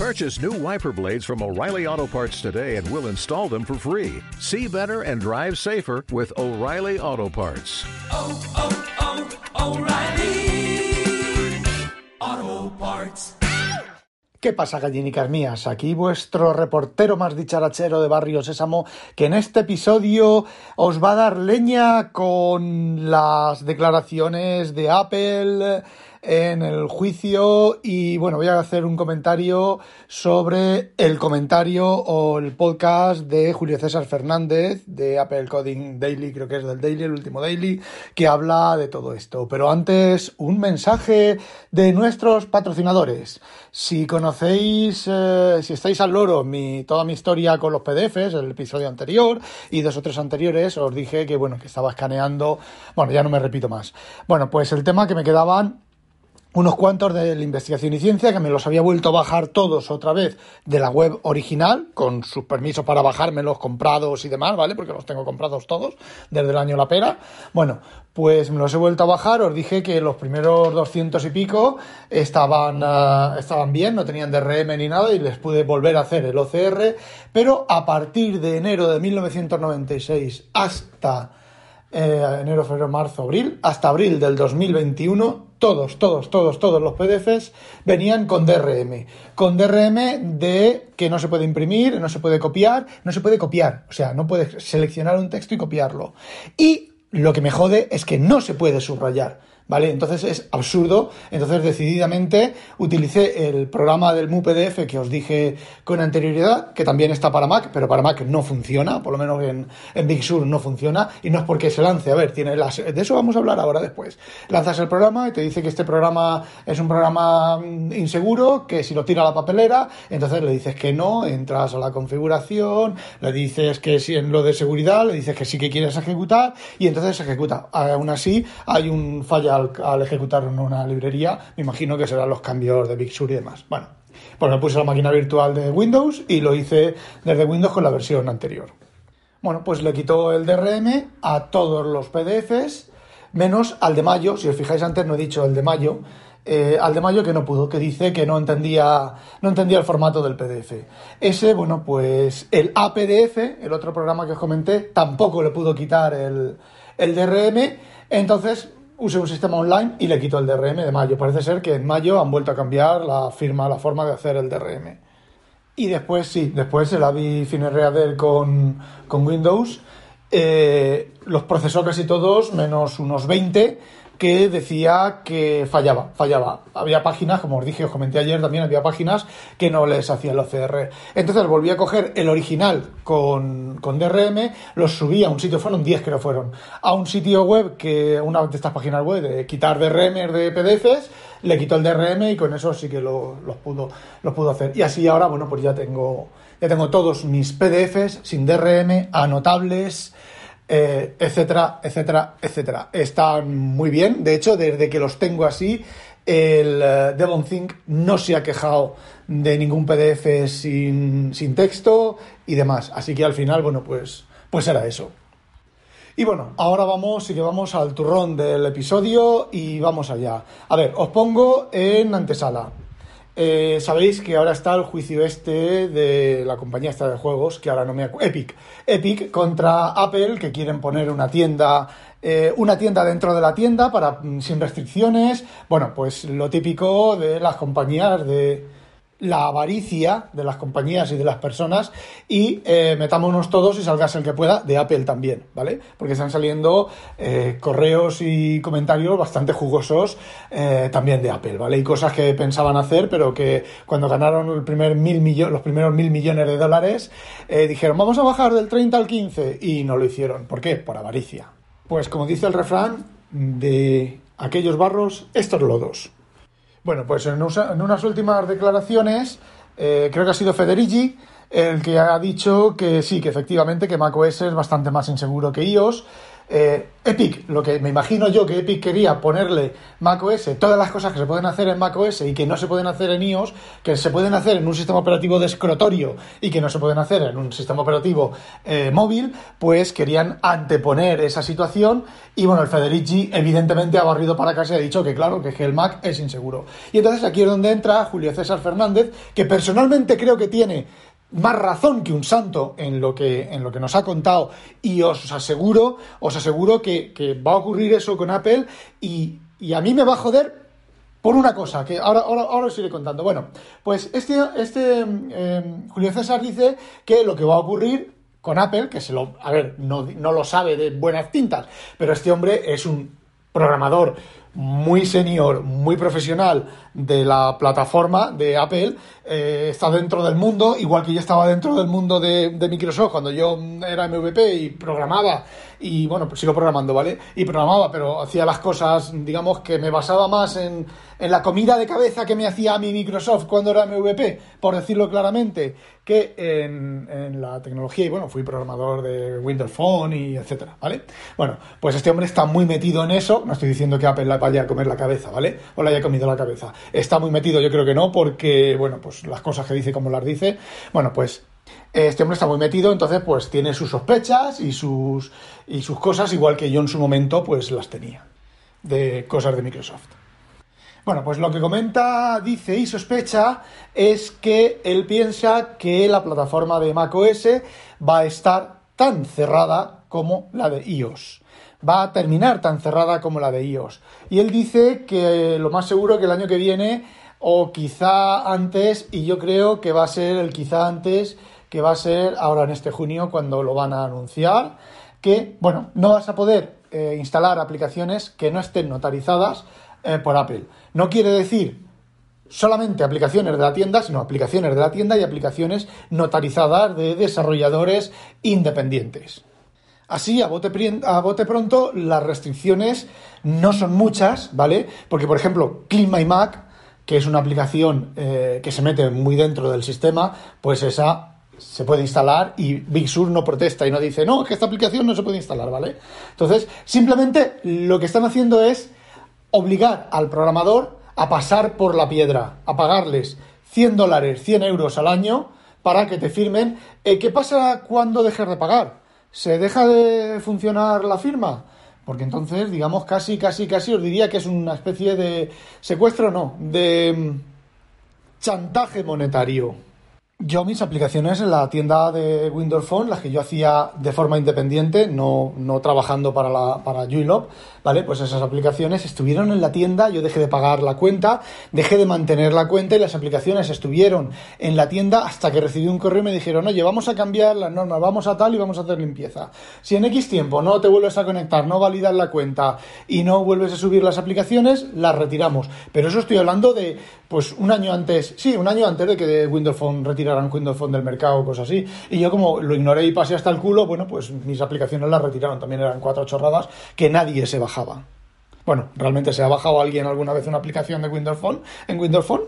Purchase new wiper blades from O'Reilly Auto Parts today and we'll install them for free. See better and drive safer with O'Reilly Auto Parts. oh, oh, O'Reilly Auto Parts. ¿Qué pasa, gallinicas mías? Aquí vuestro reportero más dicharachero de Barrio Sésamo, que en este episodio os va a dar leña con las declaraciones de Apple en el juicio y bueno, voy a hacer un comentario sobre el comentario o el podcast de Julio César Fernández de Apple Coding Daily, creo que es del Daily, el último Daily, que habla de todo esto. Pero antes, un mensaje de nuestros patrocinadores. Si conocéis, eh, si estáis al loro, mi, toda mi historia con los PDFs, el episodio anterior y dos o tres anteriores, os dije que bueno, que estaba escaneando, bueno, ya no me repito más. Bueno, pues el tema que me quedaban unos cuantos de la investigación y ciencia que me los había vuelto a bajar todos otra vez de la web original, con sus permisos para bajármelos comprados y demás, ¿vale? Porque los tengo comprados todos desde el año La Pera. Bueno, pues me los he vuelto a bajar, os dije que los primeros 200 y pico estaban, uh, estaban bien, no tenían DRM ni nada y les pude volver a hacer el OCR, pero a partir de enero de 1996 hasta eh, enero, febrero, marzo, abril, hasta abril del 2021, todos, todos, todos, todos los PDFs venían con DRM. Con DRM de que no se puede imprimir, no se puede copiar, no se puede copiar. O sea, no puedes seleccionar un texto y copiarlo. Y lo que me jode es que no se puede subrayar. ¿Vale? Entonces es absurdo. Entonces decididamente utilicé el programa del MuPDF que os dije con anterioridad, que también está para Mac, pero para Mac no funciona, por lo menos en, en Big Sur no funciona, y no es porque se lance, a ver, tiene las, de eso vamos a hablar ahora después. Lanzas el programa y te dice que este programa es un programa inseguro, que si lo tira a la papelera, entonces le dices que no, entras a la configuración, le dices que si en lo de seguridad, le dices que sí que quieres ejecutar, y entonces se ejecuta. Aún así, hay un falla al, al, ejecutar en una librería, me imagino que serán los cambios de Big Sur y demás. Bueno, pues me puse la máquina virtual de Windows y lo hice desde Windows con la versión anterior. Bueno, pues le quitó el DRM a todos los PDFs, menos al de mayo, si os fijáis antes no he dicho el de mayo, eh, al de mayo que no pudo, que dice que no entendía, no entendía el formato del PDF. Ese, bueno, pues el APDF, el otro programa que os comenté, tampoco le pudo quitar el, el DRM, entonces usé un sistema online y le quito el DRM de mayo. Parece ser que en mayo han vuelto a cambiar la firma, la forma de hacer el DRM. Y después sí, después el AVI FineReader con, con Windows eh, los procesó casi todos, menos unos 20, que decía que fallaba, fallaba. Había páginas, como os dije, os comenté ayer también, había páginas que no les hacía el OCR. Entonces volví a coger el original con, con DRM, los subí a un sitio, fueron 10 que no fueron, a un sitio web que, una de estas páginas web, de quitar DRM de PDFs, le quitó el DRM y con eso sí que lo, los, pudo, los pudo hacer. Y así ahora, bueno, pues ya tengo, ya tengo todos mis PDFs sin DRM, anotables, eh, etcétera, etcétera, etcétera. Están muy bien. De hecho, desde que los tengo así, el uh, Devon Think no se ha quejado de ningún PDF sin, sin, texto y demás. Así que al final, bueno, pues, pues era eso. Y bueno, ahora vamos y que vamos al turrón del episodio y vamos allá. A ver, os pongo en antesala. Eh, Sabéis que ahora está el juicio este de la compañía esta de juegos, que ahora no me acuerdo, Epic. Epic contra Apple, que quieren poner una tienda, eh, una tienda dentro de la tienda para sin restricciones. Bueno, pues lo típico de las compañías de la avaricia de las compañías y de las personas y eh, metámonos todos y salgas el que pueda de Apple también, ¿vale? Porque están saliendo eh, correos y comentarios bastante jugosos eh, también de Apple, ¿vale? Y cosas que pensaban hacer, pero que cuando ganaron los primeros mil millones de dólares, dijeron, vamos a bajar del 30 al 15 y no lo hicieron. ¿Por qué? Por avaricia. Pues como dice el refrán, de aquellos barros, estos lodos. Bueno, pues en, en unas últimas declaraciones, eh, creo que ha sido Federici el que ha dicho que sí, que efectivamente que macOS es bastante más inseguro que iOS. Eh, Epic, lo que me imagino yo que Epic quería ponerle macOS, todas las cosas que se pueden hacer en macOS y que no se pueden hacer en iOS, que se pueden hacer en un sistema operativo de escritorio y que no se pueden hacer en un sistema operativo eh, móvil, pues querían anteponer esa situación y bueno, el Federici evidentemente ha barrido para casa y ha dicho que claro, que el Mac es inseguro. Y entonces aquí es donde entra Julio César Fernández, que personalmente creo que tiene más razón que un santo en lo que, en lo que nos ha contado y os aseguro, os aseguro que, va a ocurrir eso con Apple y, a mí me va a joder por una cosa, que ahora, ahora, ahora os iré contando. Bueno, pues este, este em, Julio César dice que lo que va a ocurrir con Apple, que se lo, a ver, no, no lo sabe de buenas tintas, pero este hombre es un programador muy senior, muy profesional de la plataforma de Apple, eh, está dentro del mundo, igual que yo estaba dentro del mundo de, de, Microsoft cuando yo era MVP y programaba, y bueno, pues sigo programando, ¿vale? Y programaba, pero hacía las cosas, digamos que me basaba más en, en la comida de cabeza que me hacía a mi Microsoft cuando era MVP, por decirlo claramente, en la tecnología, y bueno, fui programador de Windows Phone y etcétera, ¿vale? Bueno, pues este hombre está muy metido en eso, no estoy diciendo que Apple vaya a comer la cabeza, ¿vale? O le haya comido la cabeza. Está muy metido, yo creo que no, porque, bueno, pues las cosas que dice como las dice, bueno, pues este hombre está muy metido, entonces pues tiene sus sospechas y sus, y sus cosas, igual que yo en su momento pues las tenía, de cosas de Microsoft. Bueno, pues lo que comenta, dice y sospecha es que él piensa que la plataforma de macOS va a estar tan cerrada como la de iOS. Va a terminar tan cerrada como la de iOS. Y él dice que lo más seguro que el año que viene o quizá antes, y yo creo que va a ser el quizá antes, que va a ser ahora en este junio cuando lo van a anunciar, que, bueno, no vas a poder eh, instalar aplicaciones que no estén notarizadas eh, por Apple. No quiere decir solamente aplicaciones de la tienda, sino aplicaciones de la tienda y aplicaciones notarizadas de desarrolladores independientes. Así, a bote, a bote pronto, las restricciones no son muchas, ¿vale? Porque, por ejemplo, Clean My Mac que es una aplicación eh, que se mete muy dentro del sistema, pues esa se puede instalar y Big Sur no protesta y no dice, no, que esta aplicación no se puede instalar, ¿vale? Entonces, simplemente lo que están haciendo es obligar al programador a pasar por la piedra, a pagarles 100 dólares, 100 euros al año para que te firmen. Eh, ¿Qué pasa cuando dejes de pagar? ¿Se deja de funcionar la firma? Porque entonces, digamos, casi, casi, casi os diría que es una especie de secuestro, no, de mm, chantaje monetario. Yo mis aplicaciones en la tienda de Windows Phone, las que yo hacía de forma independiente, no, no trabajando para, la, para ¿vale? Pues esas aplicaciones estuvieron en la tienda, yo dejé de pagar la cuenta, dejé de mantener la cuenta y las aplicaciones estuvieron en la tienda hasta que recibí un correo y me dijeron, oye, vamos a cambiar las normas, vamos a tal y vamos a hacer limpieza. Si en X tiempo no te vuelves a conectar, no validas la cuenta y no vuelves a subir las aplicaciones, las retiramos. Pero eso estoy hablando de, pues, un año antes, sí, un año antes de que Windows Phone retiraran Windows Phone del mercado cosas así. Y yo como lo ignoré y pasé hasta el culo, bueno, pues mis aplicaciones las retiraron. También eran cuatro chorradas que nadie se va bueno, ¿realmente se ha bajado alguien alguna vez una aplicación de Windows Phone en Windows Phone?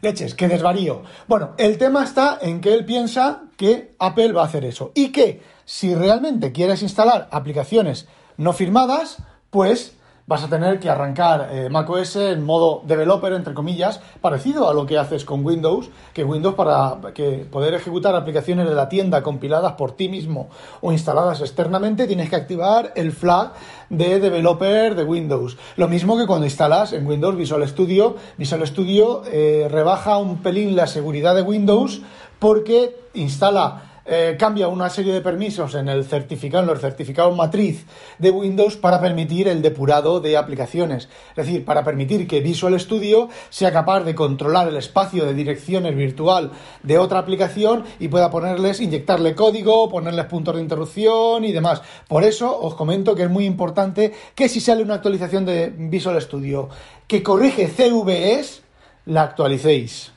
Leches, qué desvarío. Bueno, el tema está en que él piensa que Apple va a hacer eso y que si realmente quieres instalar aplicaciones no firmadas, pues vas a tener que arrancar eh, macOS en modo developer, entre comillas, parecido a lo que haces con Windows, que Windows para que poder ejecutar aplicaciones de la tienda compiladas por ti mismo o instaladas externamente, tienes que activar el flag de developer de Windows. Lo mismo que cuando instalas en Windows Visual Studio, Visual Studio eh, rebaja un pelín la seguridad de Windows porque instala eh, cambia una serie de permisos en el certificado, en el certificado matriz de Windows para permitir el depurado de aplicaciones. Es decir, para permitir que Visual Studio sea capaz de controlar el espacio de direcciones virtual de otra aplicación y pueda ponerles, inyectarle código, ponerles puntos de interrupción y demás. Por eso os comento que es muy importante que si sale una actualización de Visual Studio que corrige CVEs, la actualicéis.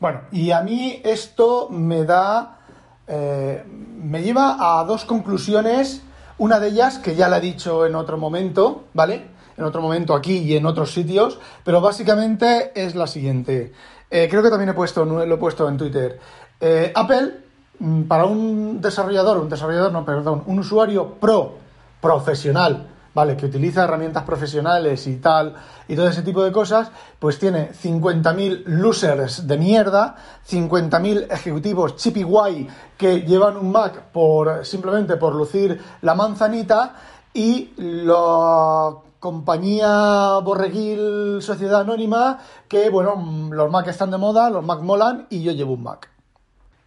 Bueno, y a mí esto me da eh, me lleva a dos conclusiones. Una de ellas, que ya la he dicho en otro momento, ¿vale? En otro momento aquí y en otros sitios, pero básicamente es la siguiente. Eh, creo que también he puesto, lo he puesto en Twitter. Eh, Apple, mm, para un desarrollador, un desarrollador, no, perdón, un usuario pro profesional, ¿vale? Que utiliza herramientas profesionales y tal, y todo ese tipo de cosas, pues tiene 50.000 losers de mierda, 50.000 ejecutivos chippy guay que llevan un Mac por simplemente por lucir la manzanita y la compañía Borreguil Sociedad Anónima que, bueno, los Mac están de moda, los Mac molan y yo llevo un Mac.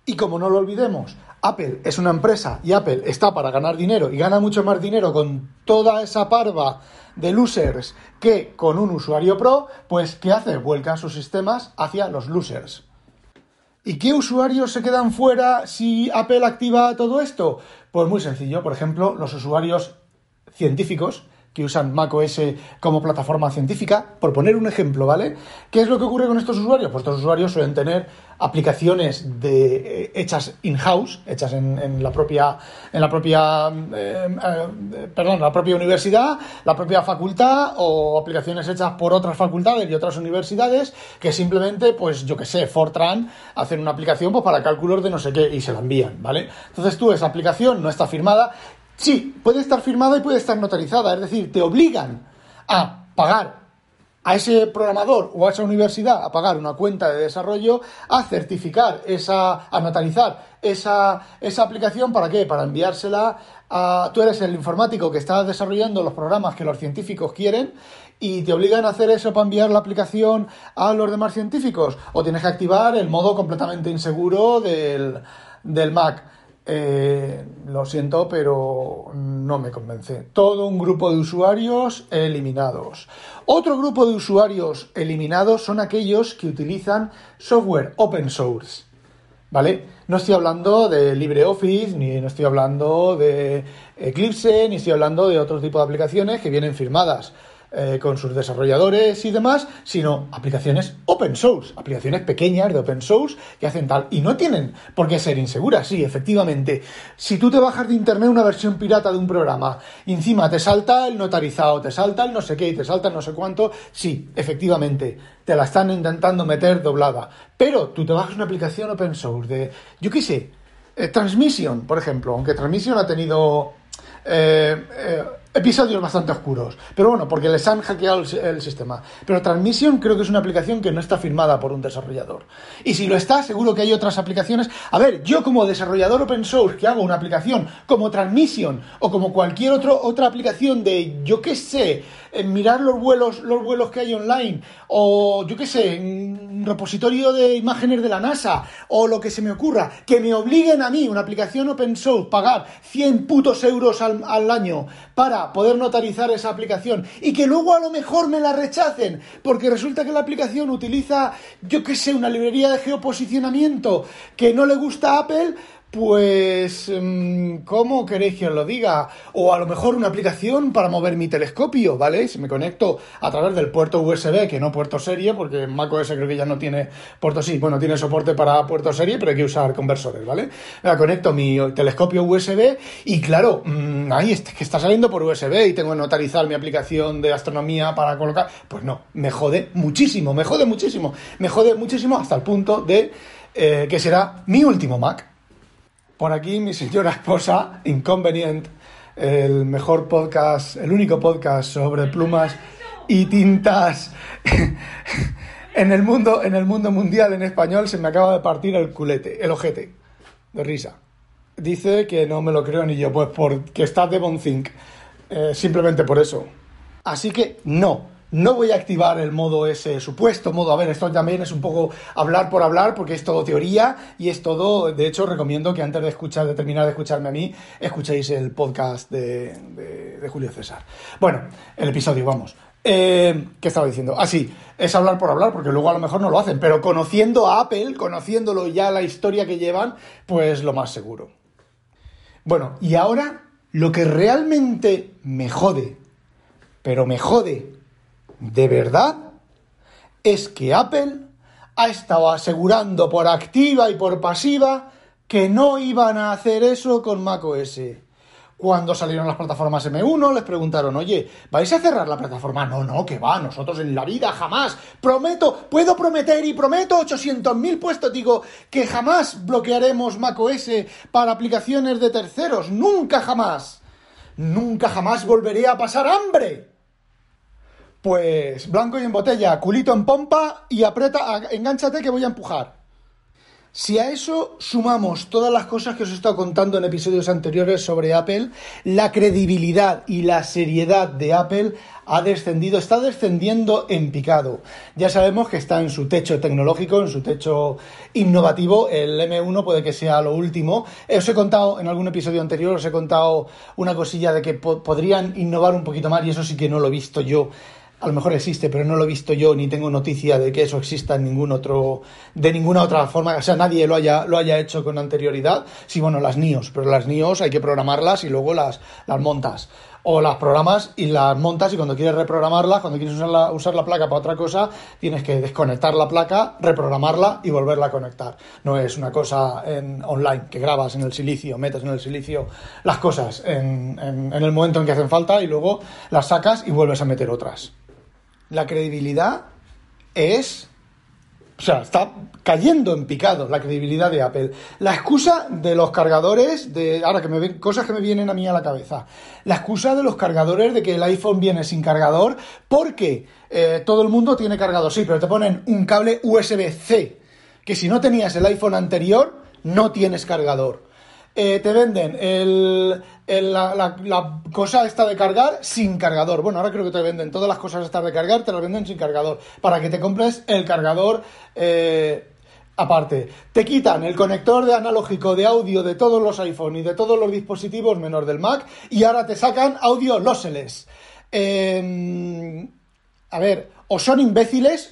Y como no lo olvidemos, Apple es una empresa y Apple está para ganar dinero y gana mucho más dinero con toda esa parva de losers que con un usuario pro, pues ¿qué hace? Vuelca sus sistemas hacia los losers. ¿Y qué usuarios se quedan fuera si Apple activa todo esto? Pues muy sencillo, por ejemplo, los usuarios científicos que usan macOS como plataforma científica, por poner un ejemplo, ¿vale? ¿Qué es lo que ocurre con estos usuarios? Pues estos usuarios suelen tener aplicaciones de, eh, hechas in-house, hechas en, la propia, en la propia, eh, eh, perdón, la propia universidad, la propia facultad o aplicaciones hechas por otras facultades y otras universidades que simplemente, pues yo que sé, Fortran hacen una aplicación pues, para cálculos de no sé qué y se la envían, ¿vale? Entonces tú esa aplicación no está firmada Sí, puede estar firmada y puede estar notarizada, es decir, te obligan a pagar a ese programador o a esa universidad a pagar una cuenta de desarrollo, a certificar esa, a notarizar esa, esa aplicación, ¿para qué? Para enviársela a... Tú eres el informático que está desarrollando los programas que los científicos quieren y te obligan a hacer eso para enviar la aplicación a los demás científicos, o tienes que activar el modo completamente inseguro del, del Mac. Eh, lo siento, pero no me convence. Todo un grupo de usuarios eliminados. Otro grupo de usuarios eliminados son aquellos que utilizan software open source. ¿Vale? No estoy hablando de LibreOffice, ni no estoy hablando de Eclipse, ni estoy hablando de otro tipo de aplicaciones que vienen firmadas eh, con sus desarrolladores y demás, sino aplicaciones open source, aplicaciones pequeñas de open source que hacen tal. Y no tienen por qué ser inseguras, sí, efectivamente. Si tú te bajas de internet una versión pirata de un programa, encima te salta el notarizado, te salta el no sé qué, y te salta el no sé cuánto, sí, efectivamente, te la están intentando meter doblada. Pero tú te bajas una aplicación open source de, yo qué sé, eh, Transmission, por ejemplo, aunque Transmission ha tenido eh, eh, episodios bastante oscuros. Pero bueno, porque les han hackeado el, sistema. Pero Transmission creo que es una aplicación que no está firmada por un desarrollador. Y si lo está, seguro que hay otras aplicaciones. A ver, yo como desarrollador open source que hago una aplicación como Transmission o como cualquier otro, otra aplicación de, yo qué sé, mirar los vuelos, los vuelos que hay online, o yo qué sé, un repositorio de imágenes de la NASA, o lo que se me ocurra, que me obliguen a mí, una aplicación open source, pagar 100 putos euros al, al año para poder notarizar esa aplicación y que luego a lo mejor me la rechacen, porque resulta que la aplicación utiliza, yo qué sé, una librería de geoposicionamiento que no le gusta a Apple, pues, em, ¿cómo queréis que os lo diga? O a lo mejor una aplicación para mover mi telescopio, ¿vale? Si me conecto a través del puerto USB, que no puerto serie, porque macOS creo que ya no tiene puerto sí, bueno, tiene soporte para puerto serie, pero hay que usar conversores, ¿vale? Me conecto mi telescopio USB y claro, mmm, ahí es que está saliendo por USB y tengo que notarizar mi aplicación de astronomía para colocar. Pues no, me jode muchísimo, me jode muchísimo, me jode muchísimo hasta el punto de eh, que será mi último Mac. Por aquí mi señora esposa, Inconvenient, el mejor podcast, el único podcast sobre plumas y tintas en el mundo, en el mundo mundial en español, se me acaba de partir el culete, el ojete, de risa. Dice que no me lo creo ni yo, pues porque está de Think, eh, simplemente por eso. Así que no, no voy a activar el modo ese supuesto modo. A ver, esto también es un poco hablar por hablar porque es todo teoría y es todo. De hecho, recomiendo que antes de escuchar, de terminar de escucharme a mí, escuchéis el podcast de, Julio César. Bueno, el episodio, vamos. Eh, ¿Qué estaba diciendo? Ah, sí, es hablar por hablar, porque luego a lo mejor no lo hacen, pero conociendo a Apple, conociéndolo ya la historia que llevan, pues lo más seguro. Bueno, y ahora lo que realmente me jode, pero me jode de verdad es que Apple ha estado asegurando por activa y por pasiva que no iban a hacer eso con macOS. Cuando salieron las plataformas M1 les preguntaron, oye, ¿vais a cerrar la plataforma? No, no, que va, nosotros en la vida jamás. Prometo, puedo prometer y prometo 800.000 puestos, digo, que jamás bloquearemos macOS para aplicaciones de terceros, nunca jamás. nunca jamás volveré a pasar hambre. Pues blanco y en botella, culito en pompa y aprieta, engánchate que voy a empujar. Si a eso sumamos todas las cosas que os he estado contando en episodios anteriores sobre Apple, la credibilidad y la seriedad de Apple ha descendido, está descendiendo en picado. Ya sabemos que está en su techo tecnológico, en su techo innovativo. El M1 puede que sea lo último. Os he contado en algún episodio anterior, os he contado una cosilla de que podrían innovar un poquito más y eso sí que no lo he visto yo a lo mejor existe, pero no lo he visto yo ni tengo noticia de que eso exista en ningún otro, de ninguna otra forma, o sea, nadie lo haya, lo haya hecho con anterioridad. Sí, bueno, las NIOS, pero las NIOS hay que programarlas y luego las, las montas. O las programas y las montas y cuando quieres reprogramarlas, cuando quieres usar la, usar la placa para otra cosa, tienes que desconectar la placa, reprogramarla y volverla a conectar. No es una cosa en online que grabas en el silicio, metes en el silicio las cosas en, en el momento en que hacen falta y luego las sacas y vuelves a meter otras la credibilidad es... O sea, está cayendo en picado la credibilidad de Apple. La excusa de los cargadores, de ahora que me ven cosas que me vienen a mí a la cabeza. La excusa de los cargadores de que el iPhone viene sin cargador porque eh, todo el mundo tiene cargador. Sí, pero te ponen un cable USB-C. Que si no tenías el iPhone anterior, no tienes cargador. Eh, te venden el, la, cosa esta de cargar sin cargador. Bueno, ahora creo que te venden todas las cosas estas de cargar, te las venden sin cargador. Para que te compres el cargador eh, aparte. Te quitan el conector de analógico de audio de todos los iPhone y de todos los dispositivos menos del Mac y ahora te sacan audio lossless. Em, a ver, o son imbéciles,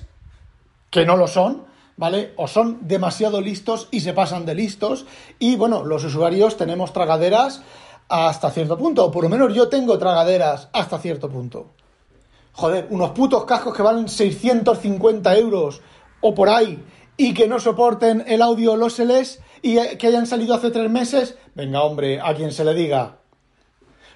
que no lo son, ¿vale? O son demasiado listos y se pasan de listos. Y bueno, los usuarios tenemos tragaderas hasta cierto punto, o por lo menos yo tengo tragaderas hasta cierto punto. Joder, unos putos cascos que valen 650 euros o por ahí y que no soporten el audio lossless y que hayan salido hace tres meses. Venga, hombre, a quien se le diga.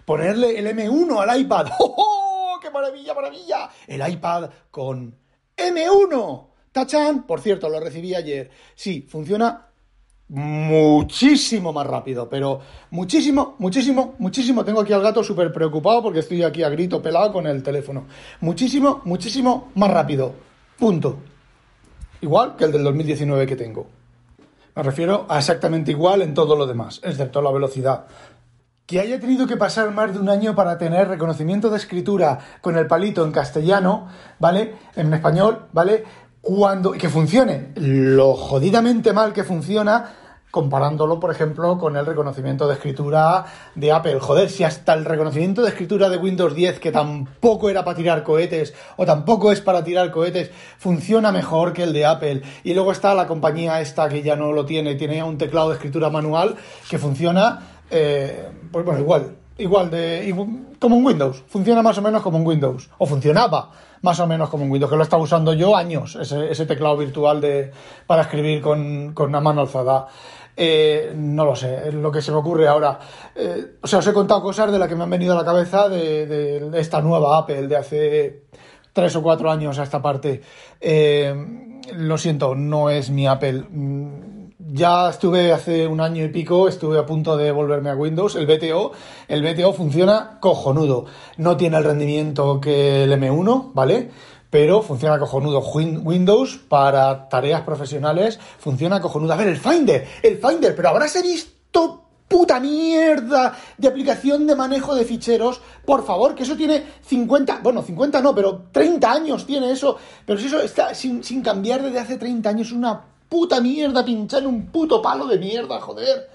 Ponerle el M1 al iPad. ¡Oh, oh! qué maravilla, maravilla! El iPad con M1. ¡Tachan! Por cierto, lo recibí ayer. Sí, funciona muchísimo más rápido, pero muchísimo, muchísimo, muchísimo. Tengo aquí al gato súper preocupado porque estoy aquí a grito pelado con el teléfono. Muchísimo, muchísimo más rápido. Punto. Igual que el del 2019 que tengo. Me refiero a exactamente igual en todo lo demás, excepto la velocidad. Que haya tenido que pasar más de un año para tener reconocimiento de escritura con el palito en castellano, ¿vale? En español, ¿vale? Cuando, que funcione lo jodidamente mal que funciona, comparándolo, por ejemplo, con el reconocimiento de escritura de Apple. Joder, si hasta el reconocimiento de escritura de Windows 10, que tampoco era para tirar cohetes, o tampoco es para tirar cohetes, funciona mejor que el de Apple. Y luego está la compañía esta que ya no lo tiene, tiene un teclado de escritura manual que funciona, eh, pues bueno, igual, igual de, como en Windows, funciona más o menos como en Windows, o funcionaba más o menos como en Windows, que lo estaba usando yo años, ese, teclado virtual de, para escribir con, con una mano alzada. Eh, no lo sé, es lo que se me ocurre ahora. Eh, o sea, os he contado cosas de las que me han venido a la cabeza de, esta nueva Apple de hace tres o cuatro años a esta parte. Eh, lo siento, no es mi Apple. Ya estuve hace un año y pico, estuve a punto de volverme a Windows, el BTO. El BTO funciona cojonudo. No tiene el rendimiento que el M1, ¿vale? Pero funciona cojonudo. Windows para tareas profesionales funciona cojonudo. A ver, el Finder, el Finder, pero habrás visto puta mierda de aplicación de manejo de ficheros. Por favor, que eso tiene 50, bueno, 50 no, pero 30 años tiene eso. Pero si eso está sin, sin cambiar desde hace 30 años, una puta mierda pinchar en un puto palo de mierda, joder.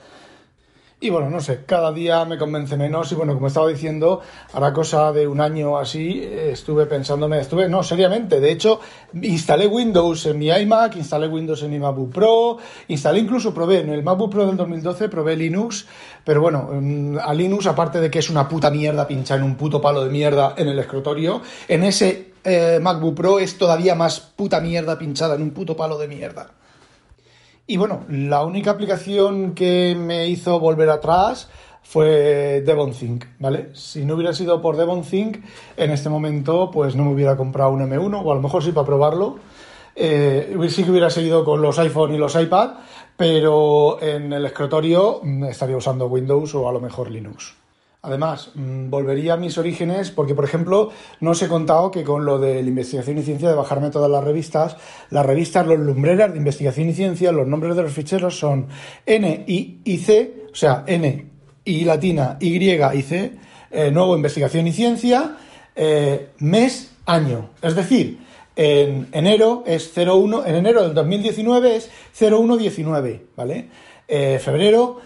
Y bueno, no sé, cada día me convence menos y bueno, como estaba diciendo, hará cosa de un año así, estuve pensándome, estuve, no, seriamente, de hecho, instalé Windows en mi iMac, instalé Windows en mi MacBook Pro, instalé incluso, probé, en el MacBook Pro del 2012 probé Linux, pero bueno, mm, a Linux, aparte de que es una puta mierda pinchar en un puto palo de mierda en el escritorio, en ese eh, MacBook Pro es todavía más puta mierda pinchada en un puto palo de mierda. Y bueno, la única aplicación que me hizo volver atrás fue DevonThink, ¿vale? Si no hubiera sido por DevonThink, en este momento pues no me hubiera comprado un M1, o a lo mejor sí para probarlo. Eh, sí que hubiera seguido con los iPhone y los iPad, pero en el escritorio estaría usando Windows o a lo mejor Linux. Además, mm, volvería a mis orígenes porque, por ejemplo, no os he contado que con lo de la investigación y ciencia, de bajarme todas las revistas, las revistas, los lumbreras de investigación y ciencia, los nombres de los ficheros son N, I y C, o sea, N, I latina, Y y C, eh, nuevo investigación y ciencia, eh, mes, año. Es decir, en enero es 01, en enero del 2019 es 0119, ¿vale? Eh, febrero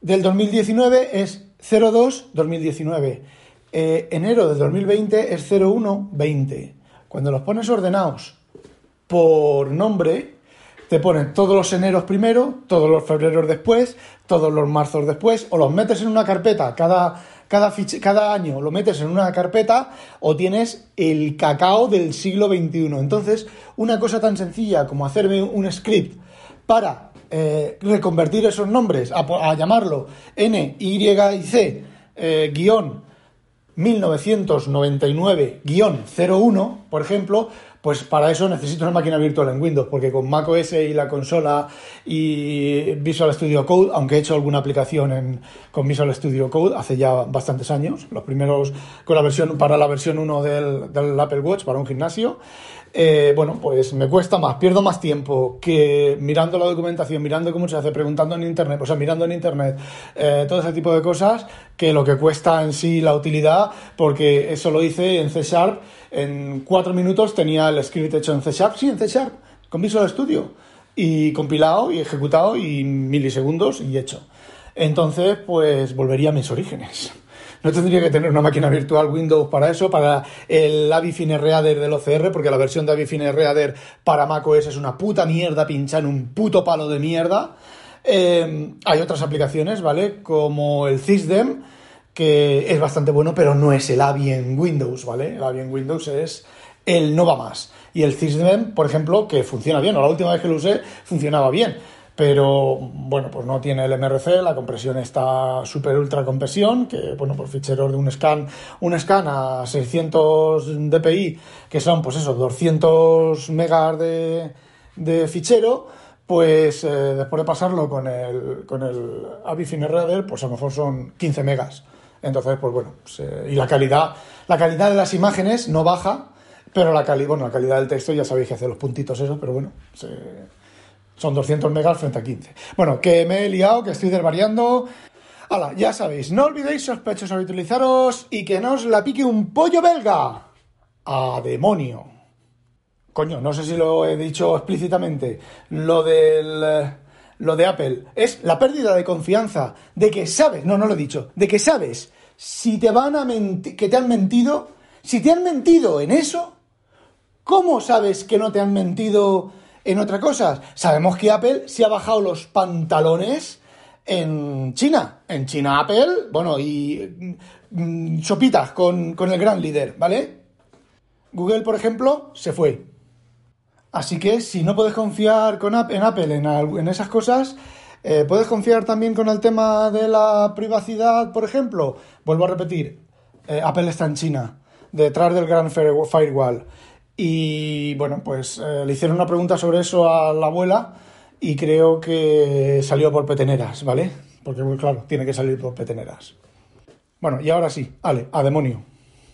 del 2019 es 02 2019. Eh, enero del 2020 es 01 20. Cuando los pones ordenados por nombre, te ponen todos los eneros primero, todos los febreros después, todos los marzos después, o los metes en una carpeta, cada, cada, fiche- cada año lo metes en una carpeta, o tienes el cacao del siglo XXI. Entonces, una cosa tan sencilla como hacerme un script para eh, reconvertir esos nombres, a, llamarlo N, Y y C, eh, guion 1999-01, por ejemplo, pues para eso necesito una máquina virtual en Windows, porque con macOS y la consola y Visual Studio Code, aunque he hecho alguna aplicación en, con Visual Studio Code hace ya bastantes años, los primeros con la versión para la versión 1 del, del Apple Watch para un gimnasio, eh, bueno, pues me cuesta más, pierdo más tiempo que mirando la documentación, mirando cómo se hace, preguntando en internet, o sea, mirando en internet, eh, todo ese tipo de cosas, que lo que cuesta en sí la utilidad, porque eso lo hice en C Sharp, en cuatro minutos tenía el script hecho en C Sharp, sí, en C Sharp, con Visual Studio, y compilado y ejecutado y milisegundos y hecho. Entonces, pues volvería a mis orígenes. No tendría que tener una máquina virtual Windows para eso, para el Avifine Reader del OCR, porque la versión de Avifine Reader para macOS es una puta mierda pincha en un puto palo de mierda. Eh, hay otras aplicaciones, ¿vale? Como el Sysdem, que es bastante bueno, pero no es el Avi en Windows, ¿vale? El Avi en Windows es el no va más. Y el Sysdem, por ejemplo, que funciona bien, o la última vez que lo usé funcionaba bien, pero bueno, pues no tiene el MRC, la compresión está super ultra compresión, que bueno, por ficheros de un scan, un scan a 600 dpi, que son pues eso, 200 megas de, de fichero, pues eh, después de pasarlo con el, con el Avifine Reader, pues a lo mejor son 15 megas. Entonces, pues bueno, pues, eh, y la calidad, la calidad de las imágenes no baja, pero la calidad, bueno, la calidad del texto ya sabéis que hace los puntitos eso, pero bueno, se- son 200 megas frente a 15. Bueno, que me he liado, que estoy desvariando. Hala, ya sabéis, no olvidéis sospechosos utilizaros y que no os la pique un pollo belga. A demonio. Coño, no sé si lo he dicho explícitamente. Lo del. Lo de Apple es la pérdida de confianza. De que sabes, no, no lo he dicho. De que sabes si te van a mentir, que te han mentido. Si te han mentido en eso, ¿cómo sabes que no te han mentido en otra cosa? Sabemos que Apple se ha bajado los pantalones en China. En China Apple, bueno, y mm, sopitas con, con el gran líder, ¿vale? Google, por ejemplo, se fue. Así que si no puedes confiar con en Apple en, esas cosas, eh, ¿puedes confiar también con el tema de la privacidad, por ejemplo? Vuelvo a repetir, eh, Apple está en China, detrás del gran fire- firewall. Y bueno, pues eh, le hicieron una pregunta sobre eso a la abuela y creo que salió por peteneras, ¿vale? Porque, pues, claro, tiene que salir por peteneras. Bueno, y ahora sí, vale, a demonio.